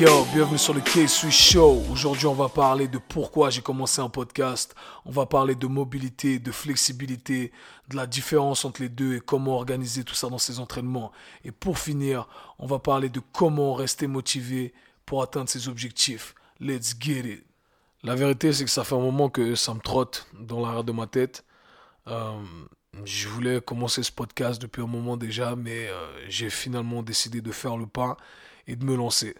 Yo, bienvenue sur le K-Swiss Show. Aujourd'hui, on va parler de pourquoi j'ai commencé un podcast. On va parler de mobilité, de flexibilité, de la différence entre les deux et comment organiser tout ça dans ses entraînements. Et pour finir, on va parler de comment rester motivé pour atteindre ses objectifs. Let's get it. La vérité, c'est que ça fait un moment que ça me trotte dans l'arrière de ma tête. Euh, je voulais commencer ce podcast depuis un moment déjà, mais euh, j'ai finalement décidé de faire le pas et de me lancer.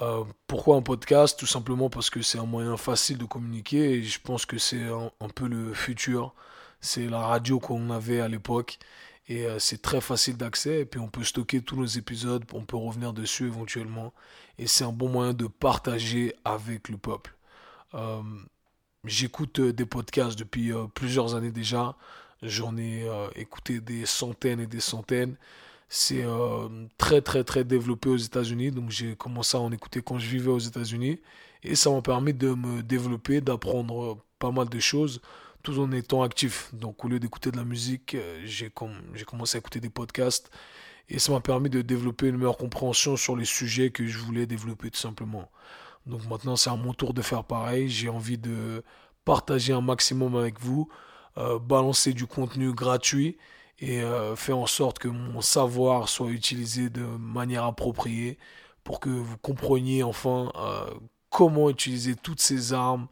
Euh, pourquoi un podcast? Tout simplement parce que c'est un moyen facile de communiquer et je pense que c'est un, peu le futur. C'est la radio qu'on avait à l'époque et c'est très facile d'accès et puis on peut stocker tous nos épisodes, on peut revenir dessus éventuellement et c'est un bon moyen de partager avec le peuple. Euh, j'écoute des podcasts depuis plusieurs années déjà. J'en ai écouté des centaines et des centaines. C'est euh, très très très développé aux États-Unis. Donc j'ai commencé à en écouter quand je vivais aux États-Unis. Et ça m'a permis de me développer, d'apprendre pas mal de choses tout en étant actif. Donc au lieu d'écouter de la musique, euh, j'ai commencé à écouter des podcasts. Et ça m'a permis de développer une meilleure compréhension sur les sujets que je voulais développer tout simplement. Donc maintenant c'est à mon tour de faire pareil. J'ai envie de partager un maximum avec vous, euh, balancer du contenu gratuit et euh, faire en sorte que mon savoir soit utilisé de manière appropriée pour que vous compreniez enfin euh, comment utiliser toutes ces armes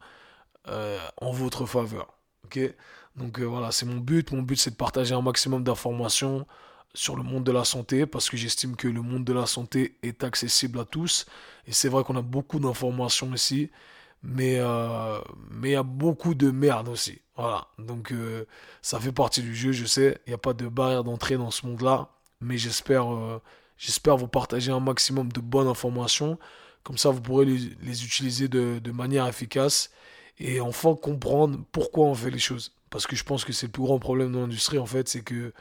en votre faveur. Donc voilà, c'est mon but. Mon but, c'est de partager un maximum d'informations sur le monde de la santé parce que j'estime que le monde de la santé est accessible à tous. Et c'est vrai qu'on a beaucoup d'informations ici, mais mais il y a beaucoup de merde aussi. Voilà, donc euh, ça fait partie du jeu, je sais, il n'y a pas de barrière d'entrée dans ce monde-là, mais j'espère euh, j'espère vous partager un maximum de bonnes informations, comme ça vous pourrez les, utiliser de, de, manière efficace et enfin comprendre pourquoi on fait les choses. Parce que je pense que c'est le plus grand problème de l'industrie en fait, c'est que,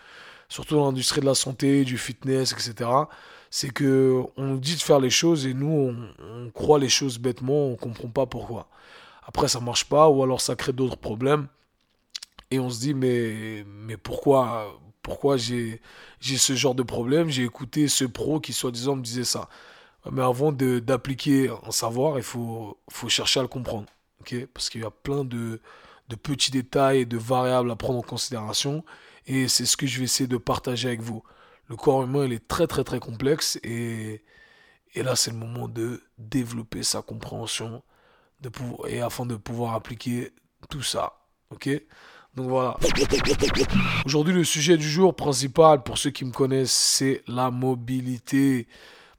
surtout dans l'industrie de la santé, du fitness, etc., c'est que on nous dit de faire les choses et nous on, croit les choses bêtement, on comprend pas pourquoi. Après ça marche pas ou alors ça crée d'autres problèmes et on se dit, mais, mais pourquoi, pourquoi j'ai, ce genre de problème? J'ai écouté ce pro qui, soi-disant, me disait ça. Mais avant d'appliquer un savoir, il faut, faut chercher à le comprendre. Parce qu'il y a plein de, de petits détails et de variables à prendre en considération. Et c'est ce que je vais essayer de partager avec vous. Le corps humain, il est très très très complexe. Et, et là, c'est le moment de développer sa compréhension et afin de pouvoir appliquer tout ça. Ok? Donc voilà. Aujourd'hui, le sujet du jour principal, pour ceux qui me connaissent, c'est la mobilité.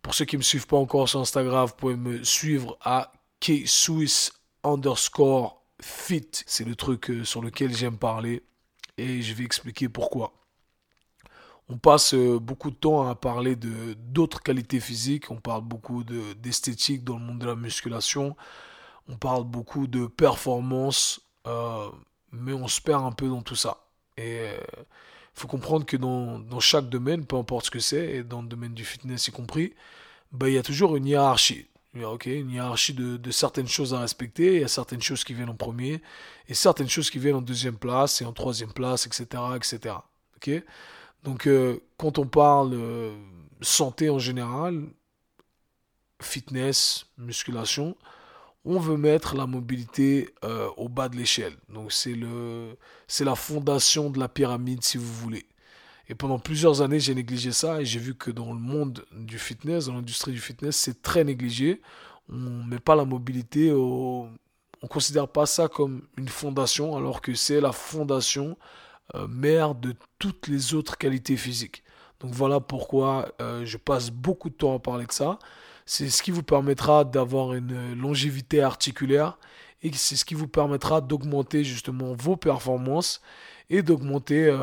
Pour ceux qui ne me suivent pas encore sur Instagram, vous pouvez me suivre à kswiss underscore fit. C'est le truc euh, sur lequel j'aime parler et je vais expliquer pourquoi. On passe euh, beaucoup de temps à parler de d'autres qualités physiques, on parle beaucoup d'esthétique dans le monde de la musculation, on parle beaucoup de performance, euh, mais on se perd un peu dans tout ça. Et il euh, faut comprendre que dans, dans, chaque domaine, peu importe ce que c'est, et dans le domaine du fitness y compris, bah, il y a toujours une hiérarchie. Okay, une hiérarchie de, certaines choses à respecter. Il y a certaines choses qui viennent en premier et certaines choses qui viennent en deuxième place et en troisième place, etc. etc. Donc, euh, quand on parle euh, santé en général, fitness, musculation, on veut mettre la mobilité euh, au bas de l'échelle. Donc c'est la fondation de la pyramide si vous voulez. Et pendant plusieurs années, j'ai négligé ça et j'ai vu que dans le monde du fitness, dans l'industrie du fitness, c'est très négligé. On ne met pas la mobilité au on considère pas ça comme une fondation alors que c'est la fondation euh, mère de toutes les autres qualités physiques. Donc voilà pourquoi euh, je passe beaucoup de temps à parler de ça. C'est ce qui vous permettra d'avoir une longévité articulaire et c'est ce qui vous permettra d'augmenter justement vos performances et d'augmenter euh,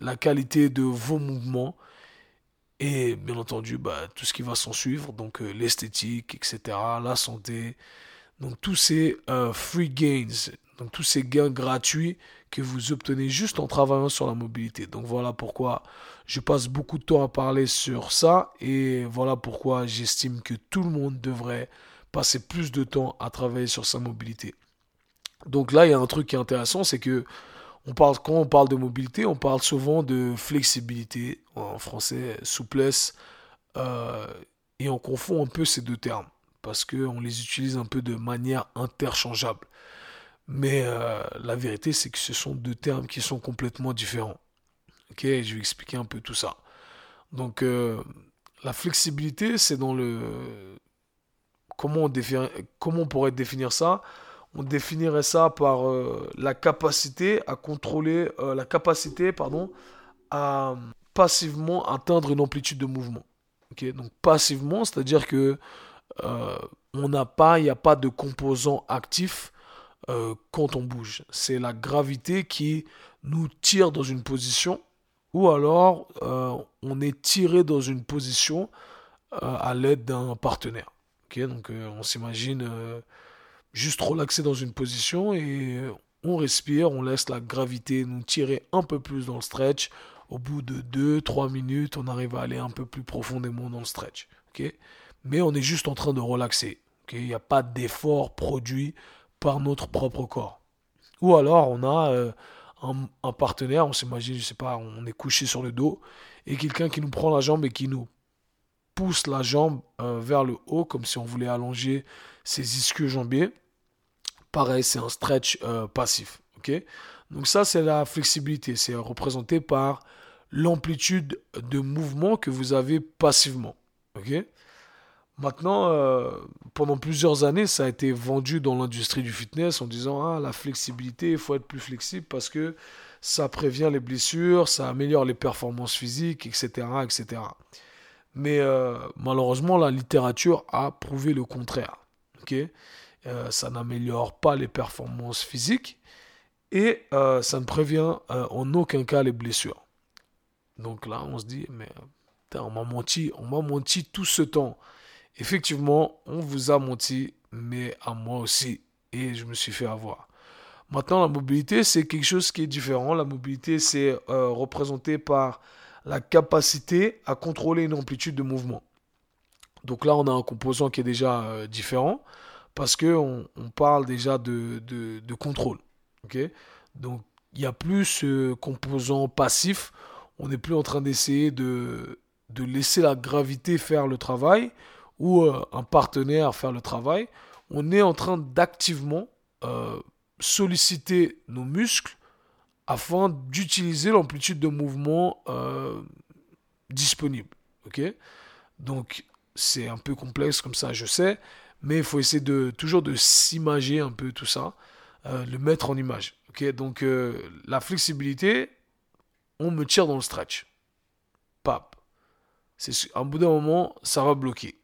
la qualité de vos mouvements et bien entendu bah, tout ce qui va s'en suivre, donc euh, l'esthétique, etc., la santé, donc tous ces euh, free gains, donc tous ces gains gratuits que vous obtenez juste en travaillant sur la mobilité. Donc voilà pourquoi je passe beaucoup de temps à parler sur ça et voilà pourquoi j'estime que tout le monde devrait passer plus de temps à travailler sur sa mobilité. Donc là, il y a un truc qui est intéressant, c'est que on parle, quand on parle de mobilité, on parle souvent de flexibilité, en français, souplesse, euh, et on confond un peu ces deux termes, parce qu'on les utilise un peu de manière interchangeable. Mais euh, la vérité, c'est que ce sont deux termes qui sont complètement différents. Ok, je vais expliquer un peu tout ça. Donc, euh, la flexibilité, c'est dans le. Comment on, comment on pourrait définir ça? On définirait ça par euh, la capacité à contrôler, la capacité, pardon, à passivement atteindre une amplitude de mouvement. Donc passivement, c'est-à-dire que on n'a pas, il n'y a pas de composant actif euh, quand on bouge. C'est la gravité qui nous tire dans une position ou alors euh, on est tiré dans une position euh, à l'aide d'un partenaire. donc on s'imagine juste relaxer dans une position et on respire, on laisse la gravité nous tirer un peu plus dans le stretch. Au bout de 2-3 minutes, on arrive à aller un peu plus profondément dans le stretch. Mais on est juste en train de relaxer. Il n'y a pas d'effort produit par notre propre corps. Ou alors on a euh, un, partenaire, on s'imagine, je sais pas, on est couché sur le dos et quelqu'un qui nous prend la jambe et qui nous pousse la jambe euh, vers le haut comme si on voulait allonger ses ischios jambiers. Pareil, c'est un stretch euh, passif. ok? Donc ça, c'est la flexibilité. C'est représenté par l'amplitude de mouvement que vous avez passivement. ok? Maintenant, euh, pendant plusieurs années, ça a été vendu dans l'industrie du fitness en disant ah la flexibilité, il faut être plus flexible parce que ça prévient les blessures, ça améliore les performances physiques, etc., etc. Mais euh, malheureusement, la littérature a prouvé le contraire. Ok, euh, ça n'améliore pas les performances physiques et ça ne prévient en aucun cas les blessures. Donc là, on se dit mais on m'a menti, on m'a menti tout ce temps. Effectivement, on vous a menti, mais à moi aussi. Et je me suis fait avoir. Maintenant, la mobilité, c'est quelque chose qui est différent. La mobilité, c'est euh, représenté par la capacité à contrôler une amplitude de mouvement. Donc là, on a un composant qui est déjà euh, différent parce qu'on on parle déjà de, de, contrôle. Donc, il n'y a plus ce composant passif. On n'est plus en train d'essayer de, de laisser la gravité faire le travail ou euh, un partenaire faire le travail, on est en train d'activement euh, solliciter nos muscles afin d'utiliser l'amplitude de mouvement euh, disponible. ok? Donc c'est un peu complexe comme ça, je sais, mais il faut essayer de toujours de s'imager un peu tout ça, le mettre en image. ok? Donc la flexibilité, on me tire dans le stretch. Pap. C'est un bout d'un moment, ça va bloquer.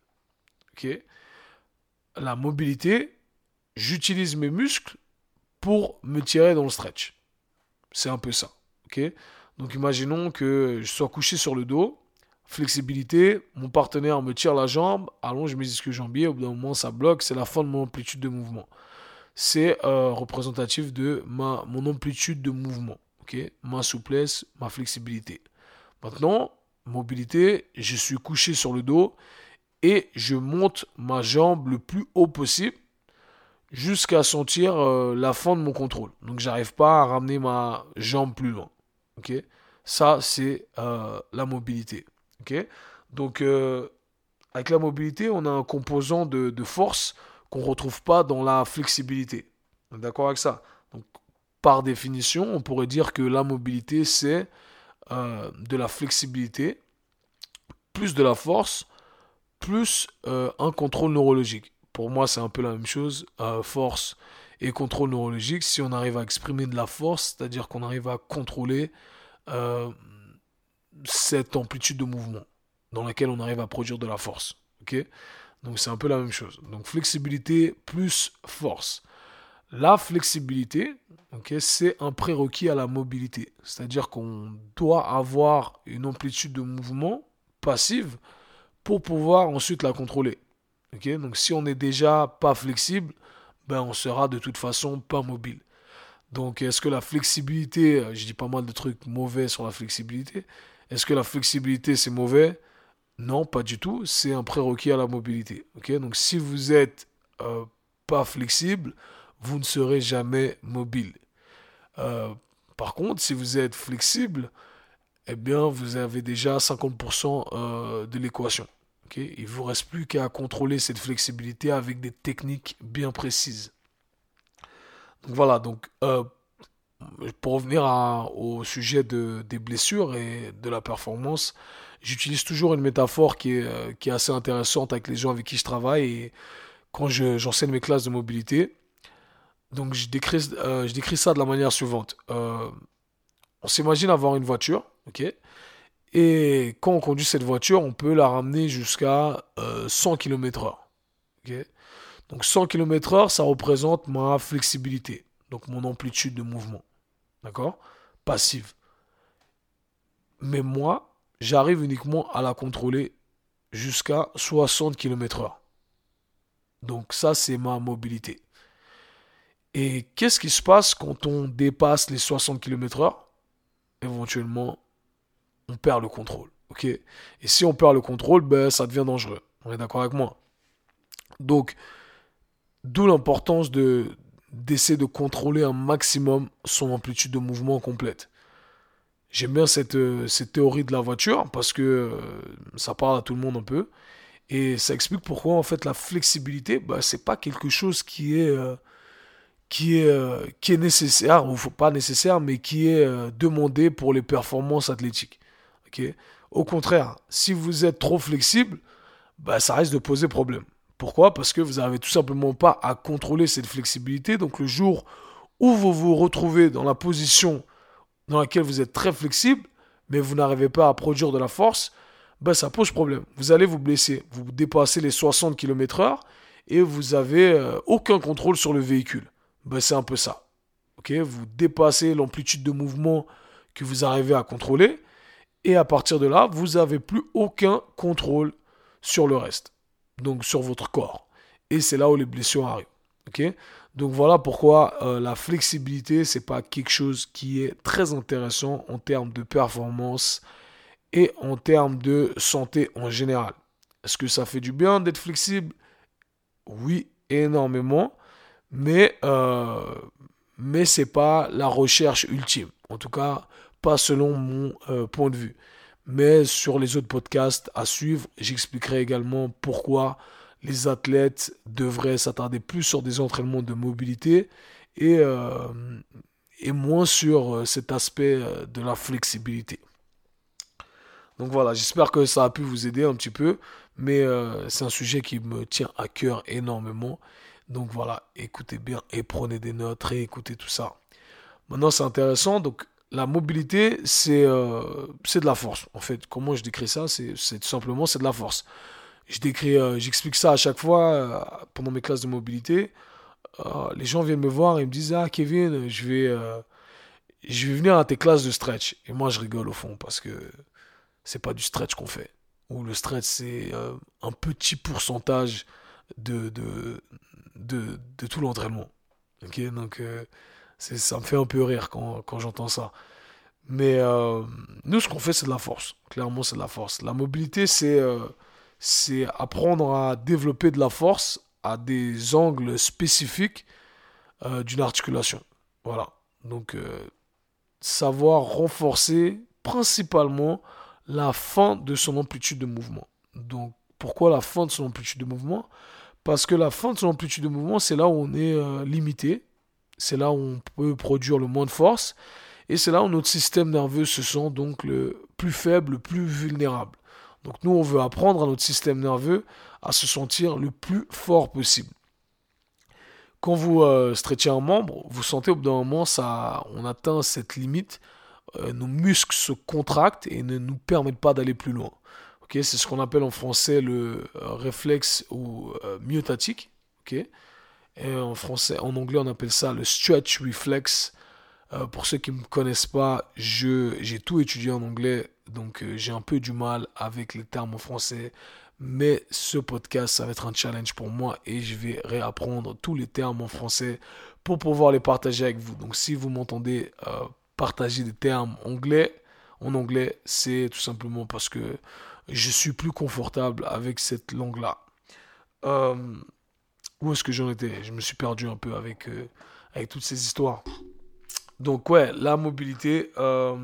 La mobilité, j'utilise mes muscles pour me tirer dans le stretch. C'est un peu ça. Ok? Donc imaginons que je sois couché sur le dos, flexibilité, mon partenaire me tire la jambe, allonge mes ischios jambiers, au bout d'un moment ça bloque, c'est la fin de mon amplitude de mouvement. C'est euh, représentatif de ma, mon amplitude de mouvement, ok? Ma souplesse, ma flexibilité. Maintenant, mobilité, je suis couché sur le dos et je monte ma jambe le plus haut possible jusqu'à sentir euh, la fin de mon contrôle. Donc j'arrive pas à ramener ma jambe plus loin. Ok? Ça c'est euh, la mobilité. Ok Donc euh, avec la mobilité, on a un composant de, force qu'on retrouve pas dans la flexibilité. D'accord avec ça? Donc par définition, on pourrait dire que la mobilité c'est de la flexibilité plus de la force plus euh, un contrôle neurologique. Pour moi, c'est un peu la même chose, euh, force et contrôle neurologique. Si on arrive à exprimer de la force, c'est-à-dire qu'on arrive à contrôler euh, cette amplitude de mouvement dans laquelle on arrive à produire de la force. ok? Donc c'est un peu la même chose. Donc flexibilité plus force. La flexibilité, ok, c'est un prérequis à la mobilité. C'est-à-dire qu'on doit avoir une amplitude de mouvement passive pour pouvoir ensuite la contrôler. ok? Donc si on n'est déjà pas flexible, ben on sera de toute façon pas mobile. Donc est-ce que la flexibilité, je dis pas mal de trucs mauvais sur la flexibilité, est-ce que la flexibilité c'est mauvais? Non, pas du tout, c'est un prérequis à la mobilité. Donc si vous êtes euh, pas flexible, vous ne serez jamais mobile. Euh, par contre, si vous êtes flexible, eh bien, vous avez déjà 50% euh, de l'équation. Il ne vous reste plus qu'à contrôler cette flexibilité avec des techniques bien précises. Voilà, donc pour revenir au sujet de, des blessures et de la performance, j'utilise toujours une métaphore qui est, euh, qui est assez intéressante avec les gens avec qui je travaille et quand j'enseigne mes classes de mobilité. Donc je décris, euh, je décris ça de la manière suivante. on s'imagine avoir une voiture, ok? Et quand on conduit cette voiture, on peut la ramener jusqu'à 100 km/h. Donc 100 km/h, ça représente ma flexibilité, donc mon amplitude de mouvement. D'accord? Passive. Mais moi, j'arrive uniquement à la contrôler jusqu'à 60 km/h. Donc ça, c'est ma mobilité. Et qu'est-ce qui se passe quand on dépasse les 60 km/h Éventuellement, on perd le contrôle. ok? Et si on perd le contrôle, ben, ça devient dangereux. On est d'accord avec moi? Donc, d'où l'importance de d'essayer de contrôler un maximum son amplitude de mouvement complète. J'aime bien cette, euh, cette, théorie de la voiture parce que euh, ça parle à tout le monde un peu. Et ça explique pourquoi en fait la flexibilité, bah, c'est pas quelque chose qui est, euh, qui est, qui est nécessaire, ou pas nécessaire, mais qui est demandé pour les performances athlétiques. Au contraire, si vous êtes trop flexible, bah, ça risque de poser problème. Pourquoi? Parce que vous n'avez tout simplement pas à contrôler cette flexibilité. Donc le jour où vous vous retrouvez dans la position dans laquelle vous êtes très flexible, mais vous n'arrivez pas à produire de la force, bah, ça pose problème. Vous allez vous blesser. Vous dépassez les 60 km/h et vous n'avez euh, aucun contrôle sur le véhicule. Bah, c'est un peu ça. vous dépassez l'amplitude de mouvement que vous arrivez à contrôler et à partir de là, vous n'avez plus aucun contrôle sur le reste, donc sur votre corps. Et c'est là où les blessures arrivent. donc voilà pourquoi euh, la flexibilité, c'est pas quelque chose qui est très intéressant en termes de performance et en termes de santé en général. Est-ce que ça fait du bien d'être flexible? Oui, énormément. Mais, euh, mais ce n'est pas la recherche ultime. En tout cas, pas selon mon euh, point de vue. Mais sur les autres podcasts à suivre, j'expliquerai également pourquoi les athlètes devraient s'attarder plus sur des entraînements de mobilité et, euh, et moins sur euh, cet aspect de la flexibilité. Donc voilà, j'espère que ça a pu vous aider un petit peu, mais c'est un sujet qui me tient à cœur énormément. Donc voilà, écoutez bien et prenez des notes, réécoutez tout ça. Maintenant, c'est intéressant. Donc, la mobilité, c'est euh, c'est de la force. En fait, comment je décris ça C'est tout simplement, c'est de la force. Euh, j'explique ça à chaque fois euh, pendant mes classes de mobilité. les gens viennent me voir et me disent Ah, Kevin, je vais, je vais venir à tes classes de stretch. Et moi, je rigole au fond parce que c'est pas du stretch qu'on fait. Ou le stretch, c'est un petit pourcentage de, de, de, de tout l'entraînement. Ok, donc ça me fait un peu rire quand, j'entends ça. Mais euh, nous, ce qu'on fait, c'est de la force. Clairement, c'est de la force. La mobilité, c'est euh, apprendre à développer de la force à des angles spécifiques euh, d'une articulation. Voilà. Donc, savoir renforcer principalement la fin de son amplitude de mouvement. Donc, pourquoi la fin de son amplitude de mouvement? Parce que la fin de son amplitude de mouvement, c'est là où on est limité c'est là où on peut produire le moins de force. Et c'est là où notre système nerveux se sent donc le plus faible, le plus vulnérable. Donc nous, on veut apprendre à notre système nerveux à se sentir le plus fort possible. Quand vous euh, un membre, vous sentez au bout d'un moment, ça, on atteint cette limite, euh, nos muscles se contractent et ne nous permettent pas d'aller plus loin. c'est ce qu'on appelle en français le euh, réflexe ou myotatique. En français, en anglais, on appelle ça le stretch reflex. Euh, pour ceux qui ne me connaissent pas, j'ai tout étudié en anglais, donc euh, j'ai un peu du mal avec les termes en français. Mais ce podcast, ça va être un challenge pour moi et je vais réapprendre tous les termes en français pour pouvoir les partager avec vous. Donc si vous m'entendez euh, partager des termes anglais, en anglais, c'est tout simplement parce que je suis plus confortable avec cette langue-là. Où est-ce que j'en étais? Je me suis perdu un peu avec, euh, avec toutes ces histoires. Donc ouais, la mobilité, euh,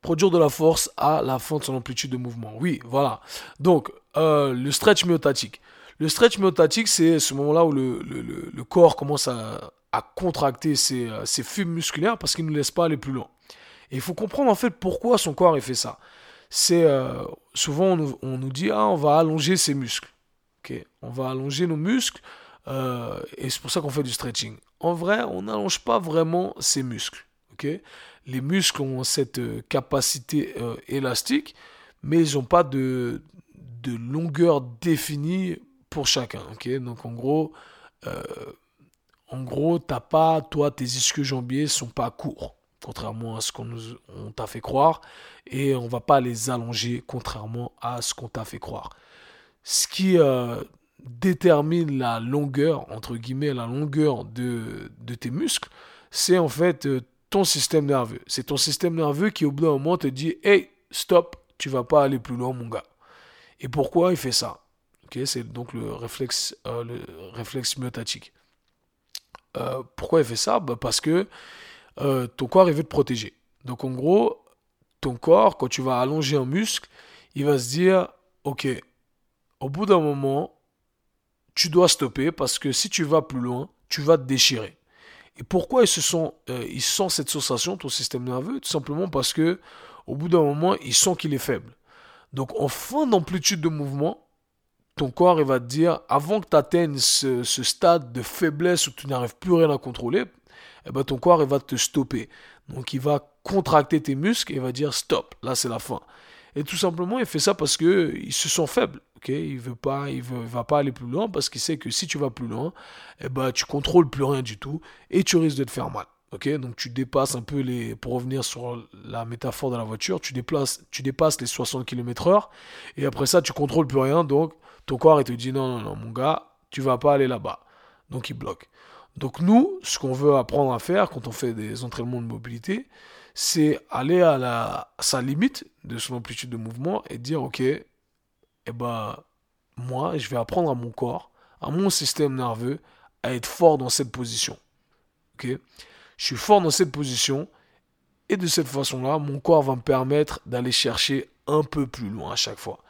produire de la force à la fin de son amplitude de mouvement. Oui, voilà. Donc euh, le stretch myotatique. Le stretch myotatique, c'est ce moment-là où le, le, le, corps commence à, à contracter ses, ses fibres musculaires parce qu'il ne laisse pas aller plus loin. Et il faut comprendre en fait pourquoi son corps a fait ça. C'est souvent on nous, on nous, dit ah on va allonger ses muscles. On va allonger nos muscles euh, et c'est pour ça qu'on fait du stretching. En vrai, on n'allonge pas vraiment ses muscles. les muscles ont cette euh, capacité euh, élastique, mais ils n'ont pas de, longueur définie pour chacun. Donc en gros, en gros, t'as pas, toi, tes ischio-jambiers sont pas courts, contrairement à ce qu'on t'a fait croire, et on va pas les allonger, contrairement à ce qu'on t'a fait croire. Ce qui détermine la longueur, entre guillemets, la longueur de, de tes muscles, c'est en fait euh, ton système nerveux. C'est ton système nerveux qui, au bout d'un moment, te dit Hey, stop, tu vas pas aller plus loin, mon gars. Et pourquoi il fait ça? C'est donc le réflexe, euh, le réflexe myotatique. Euh, pourquoi il fait ça? Bah, Parce que ton corps, il veut te protéger. Donc, en gros, ton corps, quand tu vas allonger un muscle, il va se dire Ok, au bout d'un moment, tu dois stopper parce que si tu vas plus loin, tu vas te déchirer. Et pourquoi ils se euh, sentent cette sensation, ton système nerveux? Tout simplement parce que au bout d'un moment, ils sentent qu'il est faible. Donc en fin d'amplitude de mouvement, ton corps va te dire, avant que tu atteignes ce, stade de faiblesse où tu n'arrives plus rien à contrôler, eh ben, ton corps va te stopper. Donc il va contracter tes muscles et il va dire stop, là c'est la fin. Et tout simplement, il fait ça parce qu'ils se sent faibles. il veut pas, il, va pas aller plus loin parce qu'il sait que si tu vas plus loin, eh ben, tu contrôles plus rien du tout et tu risques de te faire mal. donc tu dépasses un peu les. Pour revenir sur la métaphore de la voiture, tu, déplaces, tu dépasses les 60 km/h et après ça, tu contrôles plus rien. Donc ton corps il te dit non, non, non, mon gars, tu vas pas aller là-bas. Donc il bloque. Donc nous, ce qu'on veut apprendre à faire quand on fait des entraînements de mobilité, c'est aller à, la, sa limite de son amplitude de mouvement et dire, ok, eh ben, moi, je vais apprendre à mon corps, à mon système nerveux, à être fort dans cette position. Ok? Je suis fort dans cette position et de cette façon-là, mon corps va me permettre d'aller chercher un peu plus loin à chaque fois.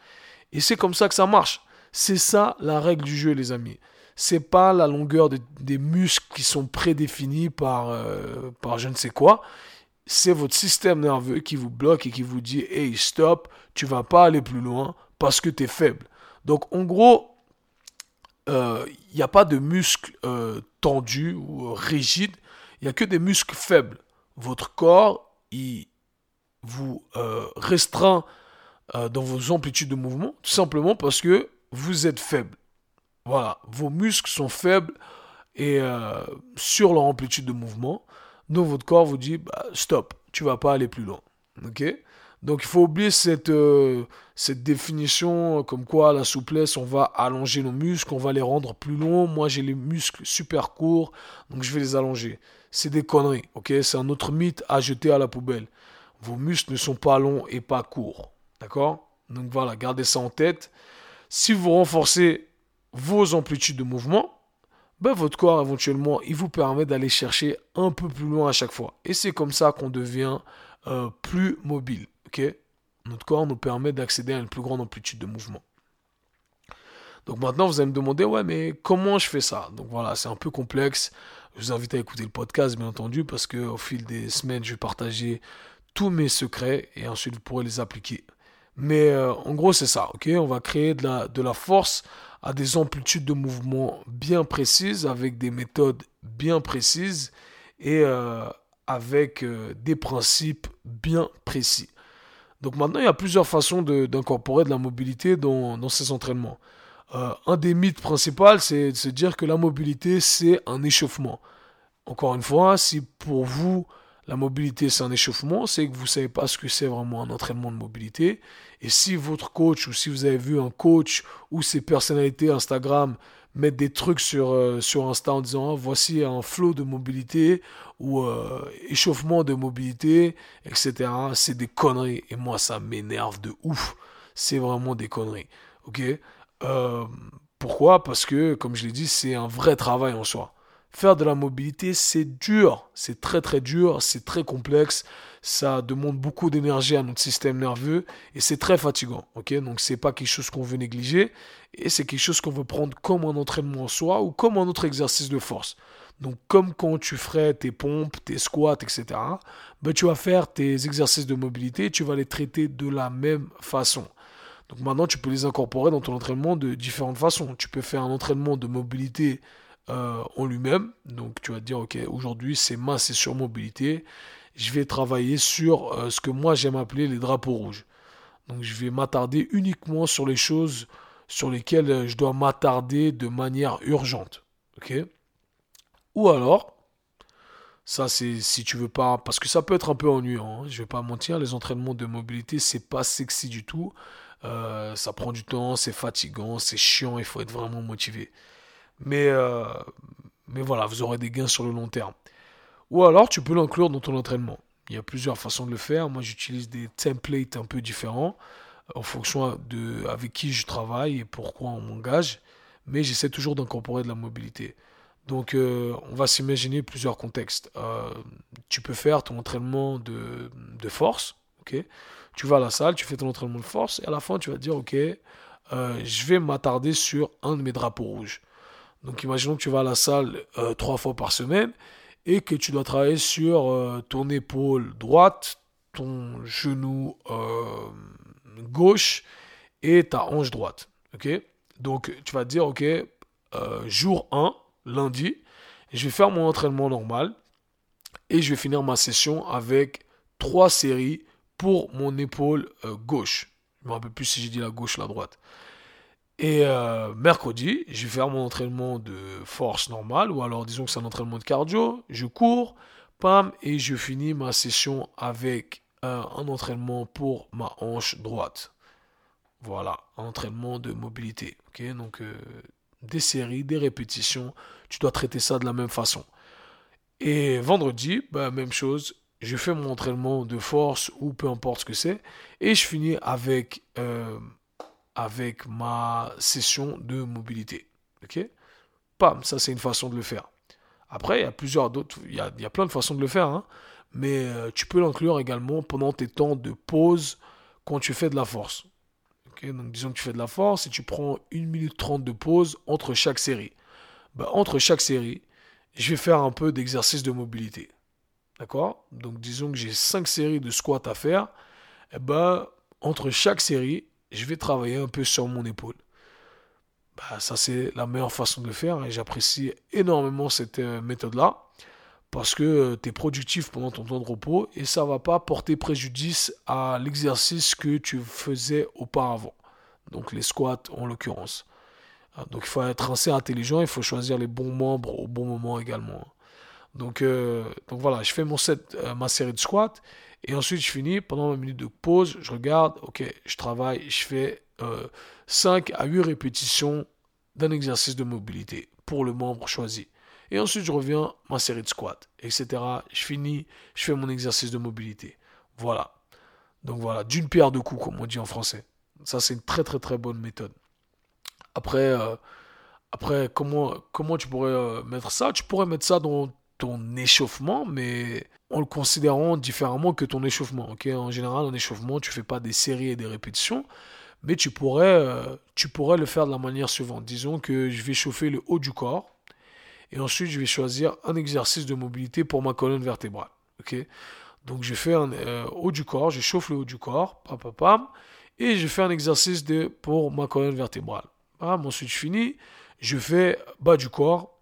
Et c'est comme ça que ça marche. C'est ça la règle du jeu, les amis. C'est pas la longueur des muscles qui sont prédéfinis par, euh, par je ne sais quoi c'est votre système nerveux qui vous bloque et qui vous dit hey stop, tu vas pas aller plus loin parce que tu es faible. Donc en gros, il euh, n'y a pas de muscles euh, tendus ou rigides, il n'y a que des muscles faibles. Votre corps, il vous euh, restreint dans vos amplitudes de mouvement, tout simplement parce que vous êtes faible. Voilà, vos muscles sont faibles et sur leur amplitude de mouvement. Votre corps vous dit bah, stop, tu vas pas aller plus loin. Ok? Donc il faut oublier cette, euh, cette définition euh, comme quoi la souplesse, on va allonger nos muscles, on va les rendre plus longs. Moi j'ai les muscles super courts, donc je vais les allonger. C'est des conneries, ok? C'est un autre mythe à jeter à la poubelle. Vos muscles ne sont pas longs et pas courts. D'accord? Donc voilà, gardez ça en tête. Si vous renforcez vos amplitudes de mouvement, ben, votre corps éventuellement, il vous permet d'aller chercher un peu plus loin à chaque fois. Et c'est comme ça qu'on devient euh, plus mobile. Notre corps nous permet d'accéder à une plus grande amplitude de mouvement. Donc maintenant, vous allez me demander, ouais, mais comment je fais ça? Donc voilà, c'est un peu complexe. Je vous invite à écouter le podcast, bien entendu, parce qu'au fil des semaines, je vais partager tous mes secrets et ensuite vous pourrez les appliquer. Mais euh, en gros, c'est ça, ok? On va créer de la, de la force à des amplitudes de mouvement bien précises, avec des méthodes bien précises et euh, avec euh, des principes bien précis. Donc maintenant, il y a plusieurs façons d'incorporer de, la mobilité dans, ces entraînements. Euh, un des mythes principaux, c'est de se dire que la mobilité, c'est un échauffement. Encore une fois, si pour vous, la mobilité, c'est un échauffement, c'est que vous ne savez pas ce que c'est vraiment un entraînement de mobilité. Et si votre coach ou si vous avez vu un coach ou ses personnalités Instagram mettre des trucs sur, euh, sur Insta en disant ah, voici un flow de mobilité ou euh, échauffement de mobilité, etc., c'est des conneries. Et moi, ça m'énerve de ouf. C'est vraiment des conneries. Ok? Euh, Pourquoi? Parce que, comme je l'ai dit, c'est un vrai travail en soi. Faire de la mobilité, c'est dur, c'est très très dur, c'est très complexe, ça demande beaucoup d'énergie à notre système nerveux et c'est très fatigant. Ok, donc c'est pas quelque chose qu'on veut négliger et c'est quelque chose qu'on veut prendre comme un entraînement en soi ou comme un autre exercice de force. Donc comme quand tu ferais tes pompes, tes squats, etc., ben, tu vas faire tes exercices de mobilité et tu vas les traiter de la même façon. Donc maintenant, tu peux les incorporer dans ton entraînement de différentes façons. Tu peux faire un entraînement de mobilité euh, en lui-même. Donc tu vas te dire, ok, aujourd'hui c'est masse et sur mobilité. Je vais travailler sur euh, ce que moi j'aime appeler les drapeaux rouges. Donc je vais m'attarder uniquement sur les choses sur lesquelles euh, je dois m'attarder de manière urgente. Ok? Ou alors, ça c'est si tu veux pas, parce que ça peut être un peu ennuyant. Hein, je vais pas mentir, les entraînements de mobilité c'est pas sexy du tout. ça prend du temps, c'est fatigant, c'est chiant, il faut être vraiment motivé. Mais, euh, mais voilà, vous aurez des gains sur le long terme. Ou alors, tu peux l'inclure dans ton entraînement. Il y a plusieurs façons de le faire. Moi, j'utilise des templates un peu différents euh, en fonction de avec qui je travaille et pourquoi on m'engage. Mais j'essaie toujours d'incorporer de la mobilité. Donc, euh, on va s'imaginer plusieurs contextes. tu peux faire ton entraînement de, de force. ok? Tu vas à la salle, tu fais ton entraînement de force. Et à la fin, tu vas dire, OK, je vais m'attarder sur un de mes drapeaux rouges. Donc imaginons que tu vas à la salle euh, trois fois par semaine et que tu dois travailler sur euh, ton épaule droite, ton genou euh, gauche et ta hanche droite. Donc tu vas te dire, ok, jour 1, lundi, je vais faire mon entraînement normal et je vais finir ma session avec trois séries pour mon épaule gauche. Je ne me rappelle plus si j'ai dit la gauche ou la droite. Et euh, mercredi, je vais faire mon entraînement de force normale, ou alors disons que c'est un entraînement de cardio, je cours, pam, et je finis ma session avec un entraînement pour ma hanche droite. Voilà, entraînement de mobilité. Donc euh, des séries, des répétitions, tu dois traiter ça de la même façon. Et vendredi, bah, même chose, je fais mon entraînement de force ou peu importe ce que c'est, et je finis avec... Euh, avec ma session de mobilité. Ok? Pam, ça c'est une façon de le faire. Après, il y a plusieurs d'autres, il y a, plein de façons de le faire, hein. mais euh, tu peux l'inclure également pendant tes temps de pause quand tu fais de la force. Ok? Donc disons que tu fais de la force et tu prends 1 minute 30 de pause entre chaque série. Ben, entre chaque série, je vais faire un peu d'exercice de mobilité. D'accord? Donc disons que j'ai 5 séries de squats à faire. Et eh ben, entre chaque série, je vais travailler un peu sur mon épaule. Bah, ça, c'est la meilleure façon de le faire et j'apprécie énormément cette euh, méthode-là parce que euh, tu es productif pendant ton temps de repos et ça va pas porter préjudice à l'exercice que tu faisais auparavant. Donc les squats en l'occurrence. Ah, donc il faut être assez intelligent, il faut choisir les bons membres au bon moment également. Donc, euh, voilà, je fais mon set, ma série de squats et ensuite, je finis, pendant ma minute de pause, je regarde, ok, je travaille, je fais 5 euh, à 8 répétitions d'un exercice de mobilité pour le membre choisi. Et ensuite, je reviens ma série de squats, etc. Je finis, je fais mon exercice de mobilité. Voilà. Donc voilà, d'une pierre deux coups, comme on dit en français. Ça, c'est une très très très bonne méthode. Après, euh, après comment, comment tu pourrais euh, mettre ça? Tu pourrais mettre ça dans ton échauffement, mais en le considérant différemment que ton échauffement. ok? En général, en échauffement, tu fais pas des séries et des répétitions, mais tu pourrais, euh, tu pourrais le faire de la manière suivante. Disons que je vais chauffer le haut du corps, et ensuite je vais choisir un exercice de mobilité pour ma colonne vertébrale. ok? Donc je fais un euh, haut du corps, je chauffe le haut du corps, pam, pam, pam, et je fais un exercice de, pour ma colonne vertébrale. ensuite je finis, je fais bas du corps,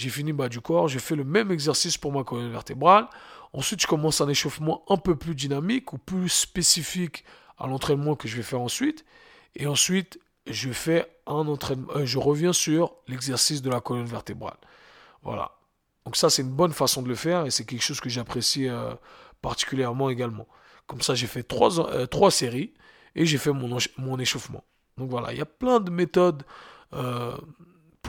j'ai fini bas du corps, je fais le même exercice pour ma colonne vertébrale. Ensuite, je commence un échauffement un peu plus dynamique ou plus spécifique à l'entraînement que je vais faire ensuite. Et ensuite, je fais un entraînement, euh, je reviens sur l'exercice de la colonne vertébrale. Voilà. Donc ça, c'est une bonne façon de le faire et c'est quelque chose que j'apprécie euh, particulièrement également. Comme ça, j'ai fait trois, euh, trois séries et j'ai fait mon, mon échauffement. Donc voilà, il y a plein de méthodes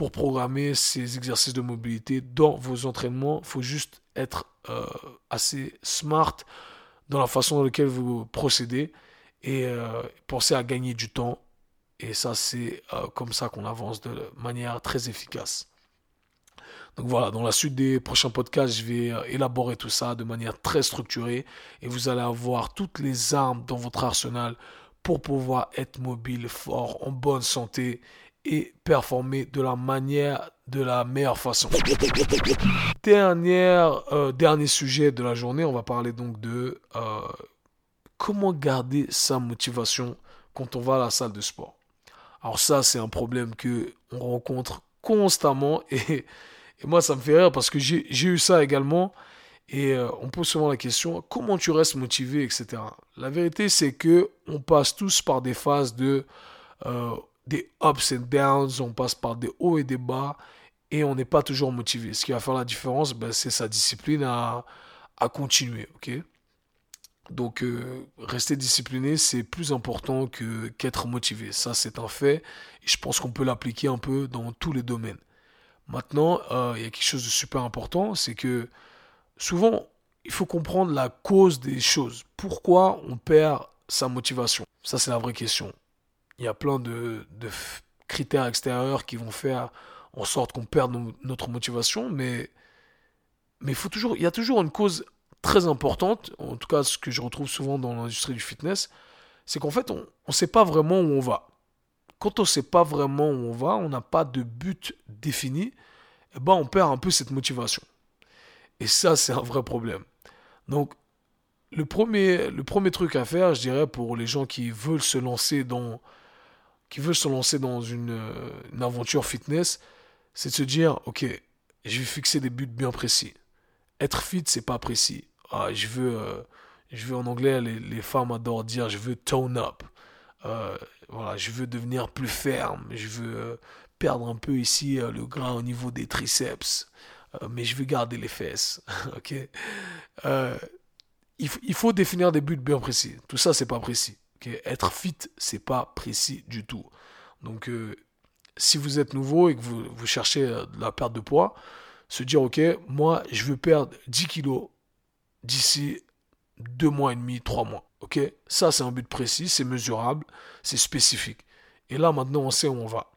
pour programmer ces exercices de mobilité dans vos entraînements. Il faut juste être euh, assez smart dans la façon dans laquelle vous procédez et euh, pensez à gagner du temps Et ça, c'est euh, comme ça qu'on avance de manière très efficace. Donc voilà, dans la suite des prochains podcasts, je vais euh, élaborer tout ça de manière très structurée et vous allez avoir toutes les armes dans votre arsenal pour pouvoir être mobile, fort, en bonne santé et performer de la manière, de la meilleure façon. Dernière, euh, dernier sujet de la journée, on va parler donc de euh, comment garder sa motivation quand on va à la salle de sport. Alors ça, c'est un problème que on rencontre constamment et, moi, ça me fait rire parce que j'ai eu ça également. Et euh, on pose souvent la question comment tu restes motivé, etc. La vérité, c'est que on passe tous par des phases de des ups and downs, on passe par des hauts et des bas et on n'est pas toujours motivé. Ce qui va faire la différence, ben, c'est sa discipline à, à continuer. ok? Donc, euh, rester discipliné, c'est plus important que, qu'être motivé. Ça, c'est un fait. Et je pense qu'on peut l'appliquer un peu dans tous les domaines. Maintenant, euh, il y a quelque chose de super important, c'est que souvent, il faut comprendre la cause des choses. Pourquoi on perd sa motivation? Ça, c'est la vraie question il y a plein de, critères extérieurs qui vont faire en sorte qu'on perde notre motivation, mais mais faut toujours, il y a toujours une cause très importante, en tout cas ce que je retrouve souvent dans l'industrie du fitness, c'est qu'en fait on ne sait pas vraiment où on va. Quand on ne sait pas vraiment où on va, on n'a pas de but défini, eh ben on perd un peu cette motivation. Et ça c'est un vrai problème. Donc le premier, le premier truc à faire, je dirais, pour les gens qui veulent se lancer dans qui veut se lancer dans une, euh, aventure fitness, c'est de se dire, ok, je vais fixer des buts bien précis. Être fit, c'est pas précis. Ah, je veux, euh, je veux en anglais, les, femmes adorent dire, je veux tone up. Euh, voilà, je veux devenir plus ferme. Je veux perdre un peu ici le gras au niveau des triceps, mais je veux garder les fesses. ok? Il, il faut définir des buts bien précis. Tout ça, c'est pas précis. Être fit, c'est pas précis du tout. Donc, euh, si vous êtes nouveau et que vous, cherchez euh, de la perte de poids, se dire, ok, moi, je veux perdre 10 kilos d'ici 2 mois et demi, 3 mois. Ok Ça, c'est un but précis, c'est mesurable, c'est spécifique. Et là, maintenant, on sait où on va.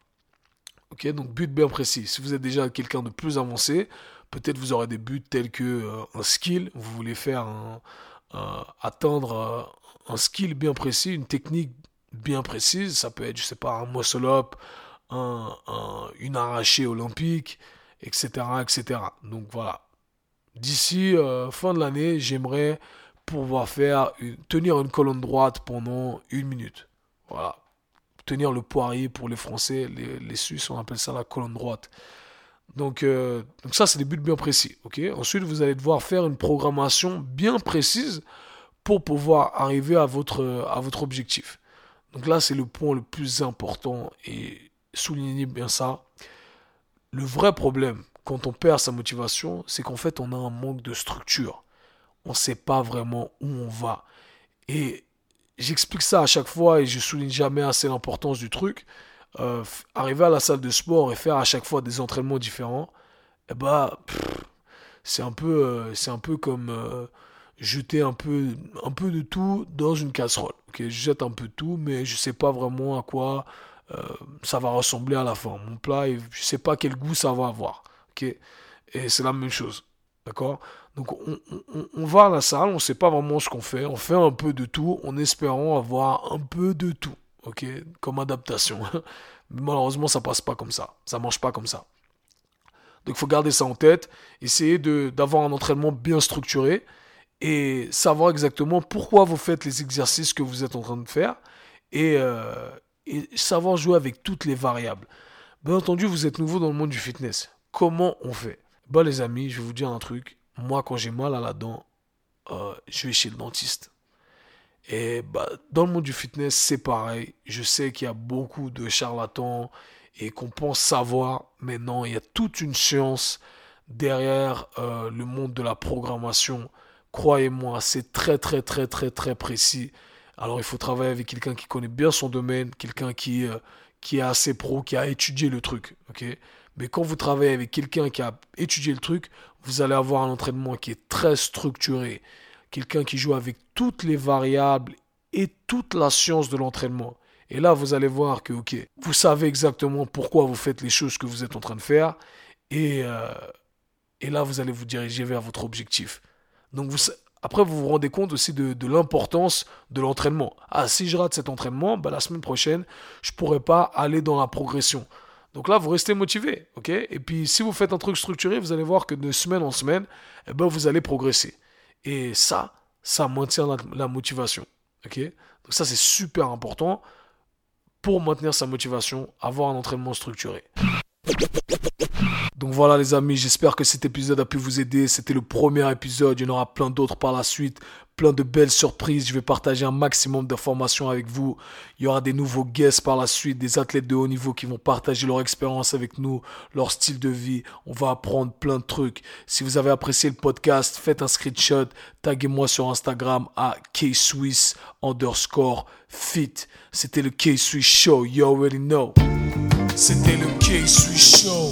Ok Donc, but bien précis. Si vous êtes déjà quelqu'un de plus avancé, peut-être vous aurez des buts tels que euh, un skill, vous voulez faire un, atteindre un skill bien précis, une technique bien précise. Ça peut être, je sais pas, un muscle up, un, une arrachée olympique, etc., etc. Donc voilà. D'ici euh, fin de l'année, j'aimerais pouvoir faire tenir une colonne droite pendant une minute. Voilà. Tenir le poirier pour les Français, les, les Suisses, on appelle ça la colonne droite. Donc, euh, donc ça, c'est des buts bien précis. ok? Ensuite, vous allez devoir faire une programmation bien précise pour pouvoir arriver à votre, à votre objectif. Donc là, c'est le point le plus important et soulignez bien ça. Le vrai problème quand on perd sa motivation, c'est qu'en fait, on a un manque de structure. On ne sait pas vraiment où on va. Et j'explique ça à chaque fois et je souligne jamais assez l'importance du truc. Euh, arriver à la salle de sport et faire à chaque fois des entraînements différents, eh ben, c'est un peu, euh, peu comme euh, jeter un peu, un peu de tout dans une casserole. Ok, je jette un peu de tout, mais je sais pas vraiment à quoi euh, ça va ressembler à la fin. Mon plat, je sais pas quel goût ça va avoir. Ok, et c'est la même chose. D'accord? Donc on, va à la salle, on sait pas vraiment ce qu'on fait, on fait un peu de tout en espérant avoir un peu de tout. Ok, comme adaptation. Malheureusement, ça passe pas comme ça. Ça marche pas comme ça. Donc il faut garder ça en tête, essayer d'avoir un entraînement bien structuré et savoir exactement pourquoi vous faites les exercices que vous êtes en train de faire et, euh, savoir jouer avec toutes les variables. Bien entendu, vous êtes nouveau dans le monde du fitness. Comment on fait? Bah les amis, je vais vous dire un truc. Moi, quand j'ai mal à la dent, euh, je vais chez le dentiste. Et bah, dans le monde du fitness, c'est pareil. Je sais qu'il y a beaucoup de charlatans et qu'on pense savoir, mais non, il y a toute une science derrière euh, le monde de la programmation Croyez-moi, c'est très très très très très précis. Alors il faut travailler avec quelqu'un qui connaît bien son domaine, quelqu'un qui, euh, qui est assez pro, qui a étudié le truc. Mais quand vous travaillez avec quelqu'un qui a étudié le truc, vous allez avoir un entraînement qui est très structuré. Quelqu'un qui joue avec toutes les variables et toute la science de l'entraînement. Et là, vous allez voir que, vous savez exactement pourquoi vous faites les choses que vous êtes en train de faire. Et, euh, et là, vous allez vous diriger vers votre objectif. Donc, après, vous vous rendez compte aussi de, de l'importance de l'entraînement. Ah, si je rate cet entraînement, bah, la semaine prochaine, je ne pourrai pas aller dans la progression. Donc là, vous restez motivé, ok? Et puis, si vous faites un truc structuré, vous allez voir que de semaine en semaine, eh ben, vous allez progresser. Et ça, ça maintient la, la motivation, ok? Donc ça, c'est super important pour maintenir sa motivation, avoir un entraînement structuré. Donc voilà les amis, j'espère que cet épisode a pu vous aider. C'était le premier épisode, il y en aura plein d'autres par la suite, plein de belles surprises. Je vais partager un maximum d'informations avec vous. Il y aura des nouveaux guests par la suite, des athlètes de haut niveau qui vont partager leur expérience avec nous, leur style de vie. On va apprendre plein de trucs. Si vous avez apprécié le podcast, faites un screenshot, taguez-moi sur Instagram à kswiss underscore fit. C'était le K-Swiss Show, you already know. C'était le K-Swiss Show.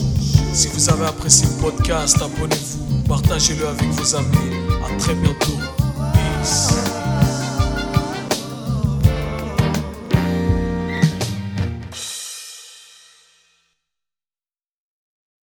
Si vous avez apprécié le podcast, abonnez-vous, partagez-le avec vos amis. À très bientôt. Peace.